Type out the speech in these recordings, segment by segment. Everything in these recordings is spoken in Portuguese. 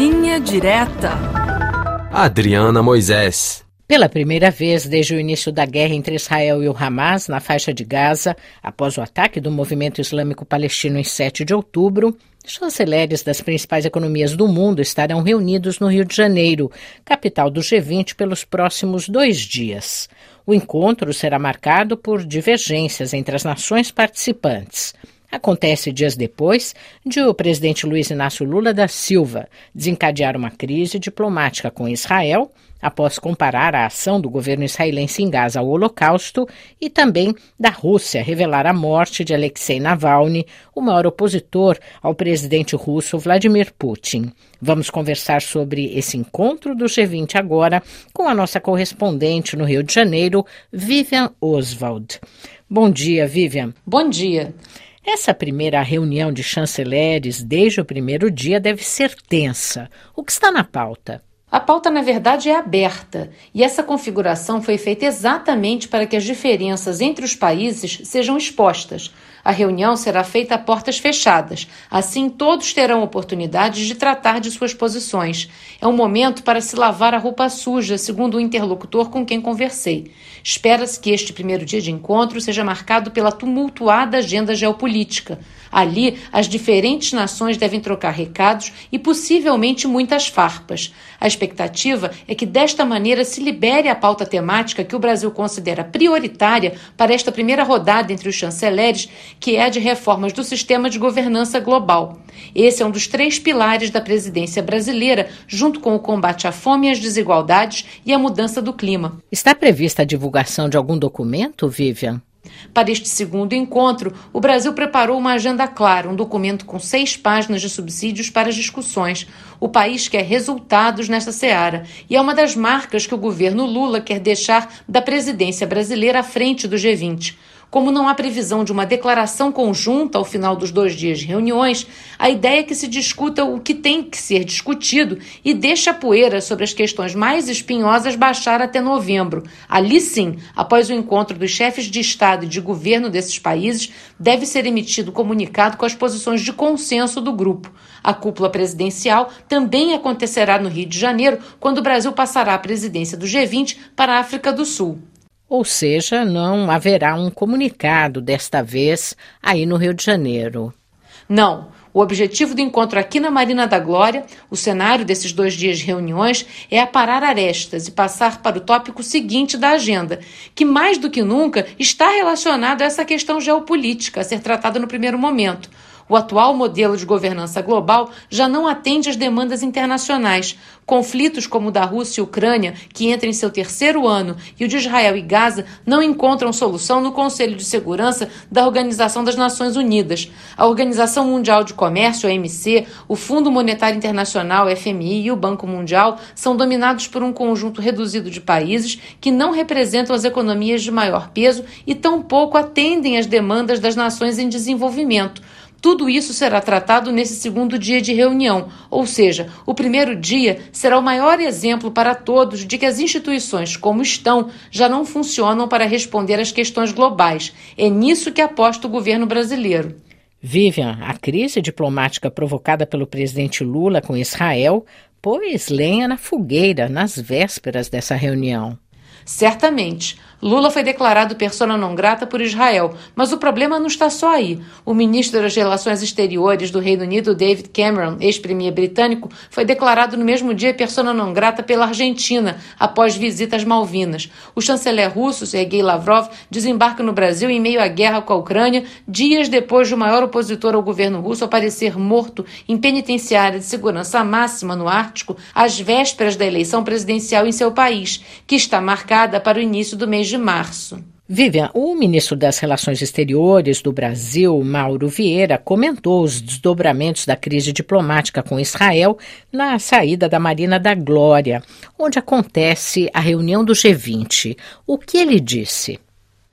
Linha Direta. Adriana Moisés. Pela primeira vez desde o início da guerra entre Israel e o Hamas na faixa de Gaza, após o ataque do movimento islâmico palestino em 7 de outubro, Chanceleres das principais economias do mundo estarão reunidos no Rio de Janeiro, capital do G20, pelos próximos dois dias. O encontro será marcado por divergências entre as nações participantes. Acontece dias depois de o presidente Luiz Inácio Lula da Silva desencadear uma crise diplomática com Israel, após comparar a ação do governo israelense em Gaza ao Holocausto, e também da Rússia revelar a morte de Alexei Navalny, o maior opositor ao presidente russo Vladimir Putin. Vamos conversar sobre esse encontro do G20 agora com a nossa correspondente no Rio de Janeiro, Vivian Oswald. Bom dia, Vivian. Bom dia. Essa primeira reunião de chanceleres desde o primeiro dia deve ser tensa. O que está na pauta? A pauta, na verdade, é aberta, e essa configuração foi feita exatamente para que as diferenças entre os países sejam expostas. A reunião será feita a portas fechadas, assim todos terão oportunidades de tratar de suas posições. É um momento para se lavar a roupa suja, segundo o interlocutor com quem conversei. Espera-se que este primeiro dia de encontro seja marcado pela tumultuada agenda geopolítica. Ali, as diferentes nações devem trocar recados e possivelmente muitas farpas. A expectativa é que desta maneira se libere a pauta temática que o Brasil considera prioritária para esta primeira rodada entre os chanceleres, que é a de reformas do sistema de governança global. Esse é um dos três pilares da presidência brasileira, junto com o combate à fome e às desigualdades e a mudança do clima. Está prevista a divulgação de algum documento, Vivian? Para este segundo encontro, o Brasil preparou uma agenda clara, um documento com seis páginas de subsídios para as discussões. O país quer resultados nesta seara e é uma das marcas que o governo Lula quer deixar da presidência brasileira à frente do G20. Como não há previsão de uma declaração conjunta ao final dos dois dias de reuniões, a ideia é que se discuta o que tem que ser discutido e deixe a poeira sobre as questões mais espinhosas baixar até novembro. Ali sim, após o encontro dos chefes de Estado e de governo desses países, deve ser emitido comunicado com as posições de consenso do grupo. A cúpula presidencial também acontecerá no Rio de Janeiro, quando o Brasil passará a presidência do G20 para a África do Sul. Ou seja, não haverá um comunicado desta vez aí no Rio de Janeiro. Não. O objetivo do encontro aqui na Marina da Glória, o cenário desses dois dias de reuniões, é aparar arestas e passar para o tópico seguinte da agenda, que mais do que nunca está relacionado a essa questão geopolítica a ser tratada no primeiro momento o atual modelo de governança global já não atende às demandas internacionais. Conflitos como o da Rússia e Ucrânia, que entra em seu terceiro ano, e o de Israel e Gaza não encontram solução no Conselho de Segurança da Organização das Nações Unidas. A Organização Mundial de Comércio, OMC, o Fundo Monetário Internacional, FMI, e o Banco Mundial são dominados por um conjunto reduzido de países que não representam as economias de maior peso e tampouco atendem às demandas das nações em desenvolvimento. Tudo isso será tratado nesse segundo dia de reunião, ou seja, o primeiro dia será o maior exemplo para todos de que as instituições, como estão, já não funcionam para responder às questões globais. É nisso que aposta o governo brasileiro. Vivian, a crise diplomática provocada pelo presidente Lula com Israel pôs lenha na fogueira nas vésperas dessa reunião. Certamente. Lula foi declarado persona non grata por Israel, mas o problema não está só aí. O ministro das Relações Exteriores do Reino Unido, David Cameron, ex-premier britânico, foi declarado no mesmo dia persona non grata pela Argentina, após visitas Malvinas. O chanceler russo, Sergei Lavrov, desembarca no Brasil em meio à guerra com a Ucrânia, dias depois de o maior opositor ao governo russo aparecer morto em penitenciária de segurança máxima no Ártico, às vésperas da eleição presidencial em seu país, que está marcada para o início do mês de março. Vivian, o ministro das Relações Exteriores do Brasil, Mauro Vieira, comentou os desdobramentos da crise diplomática com Israel na saída da Marina da Glória, onde acontece a reunião do G20. O que ele disse?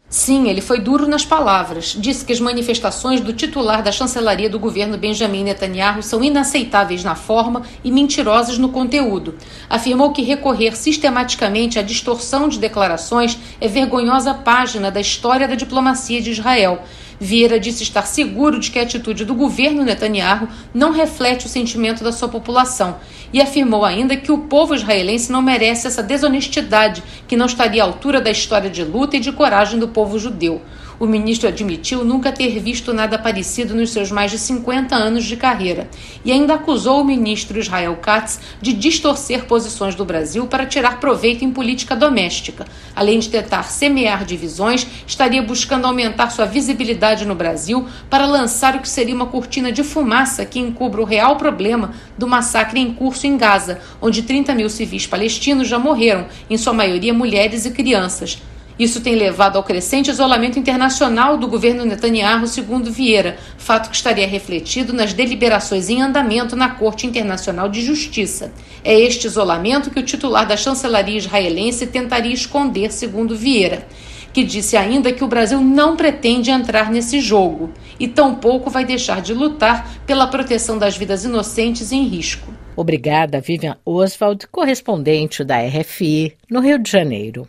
Sim, ele foi duro nas palavras. Disse que as manifestações do titular da chancelaria do governo Benjamin Netanyahu são inaceitáveis na forma e mentirosas no conteúdo. Afirmou que recorrer sistematicamente à distorção de declarações é vergonhosa página da história da diplomacia de Israel Vieira disse estar seguro de que a atitude do governo Netanyahu não reflete o sentimento da sua população e afirmou ainda que o povo israelense não merece essa desonestidade que não estaria à altura da história de luta e de coragem do povo judeu. O ministro admitiu nunca ter visto nada parecido nos seus mais de 50 anos de carreira e ainda acusou o ministro Israel Katz de distorcer posições do Brasil para tirar proveito em política doméstica. Além de tentar semear divisões, estaria buscando aumentar sua visibilidade no Brasil para lançar o que seria uma cortina de fumaça que encubra o real problema do massacre em curso em Gaza, onde 30 mil civis palestinos já morreram, em sua maioria mulheres e crianças. Isso tem levado ao crescente isolamento internacional do governo Netanyahu, segundo Vieira, fato que estaria refletido nas deliberações em andamento na Corte Internacional de Justiça. É este isolamento que o titular da chancelaria israelense tentaria esconder, segundo Vieira que disse ainda que o Brasil não pretende entrar nesse jogo e tampouco vai deixar de lutar pela proteção das vidas inocentes em risco. Obrigada, Vivian Oswald, correspondente da RFI, no Rio de Janeiro.